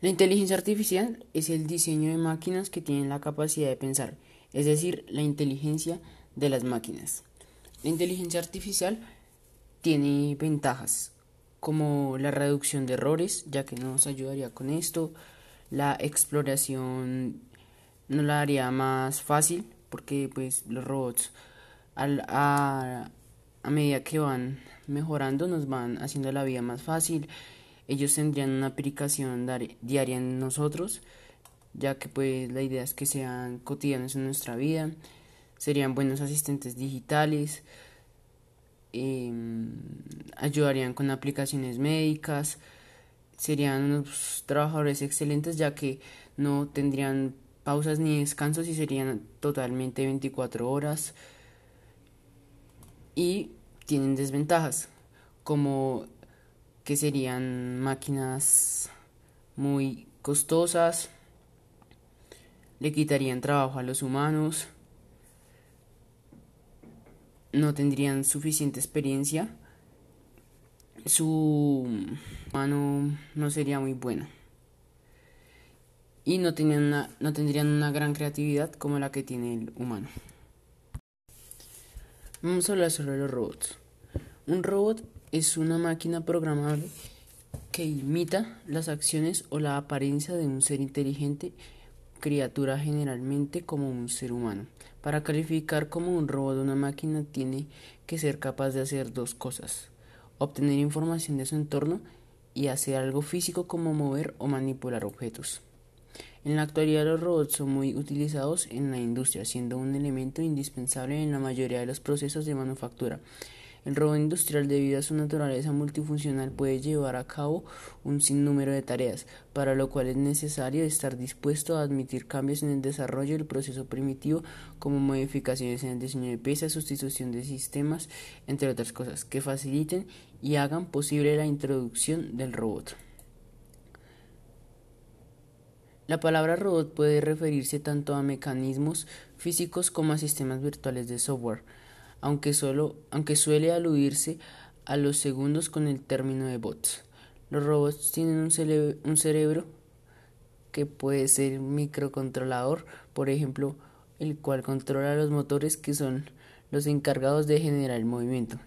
La inteligencia artificial es el diseño de máquinas que tienen la capacidad de pensar, es decir, la inteligencia de las máquinas. La inteligencia artificial tiene ventajas como la reducción de errores, ya que nos ayudaría con esto, la exploración nos la haría más fácil, porque pues los robots a medida que van mejorando nos van haciendo la vida más fácil ellos tendrían una aplicación diaria en nosotros, ya que pues la idea es que sean cotidianos en nuestra vida, serían buenos asistentes digitales, em, ayudarían con aplicaciones médicas, serían unos trabajadores excelentes ya que no tendrían pausas ni descansos y serían totalmente 24 horas. Y tienen desventajas como que serían máquinas muy costosas, le quitarían trabajo a los humanos, no tendrían suficiente experiencia, su mano no sería muy buena y no, tendrían una gran creatividad como la que tiene el humano. Vamos a hablar sobre los robots. Un robot es una máquina programable que imita las acciones o la apariencia de un ser inteligente, criatura generalmente como un ser humano. Para calificar como un robot una máquina tiene que ser capaz de hacer dos cosas, obtener información de su entorno y hacer algo físico como mover o manipular objetos. En la actualidad los robots son muy utilizados en la industria, siendo un elemento indispensable en la mayoría de los procesos de manufactura. El robot industrial, debido a su naturaleza multifuncional, puede llevar a cabo un sinnúmero de tareas, para lo cual es necesario estar dispuesto a admitir cambios en el desarrollo del proceso primitivo, como modificaciones en el diseño de piezas, sustitución de sistemas, entre otras cosas, que faciliten y hagan posible la introducción del robot. La palabra robot puede referirse tanto a mecanismos físicos como a sistemas virtuales de software aunque, solo, aunque suele aludirse a los segundos con el término de bots. Los robots tienen un, un cerebro que puede ser microcontrolador, por ejemplo, el cual controla los motores que son los encargados de generar el movimiento.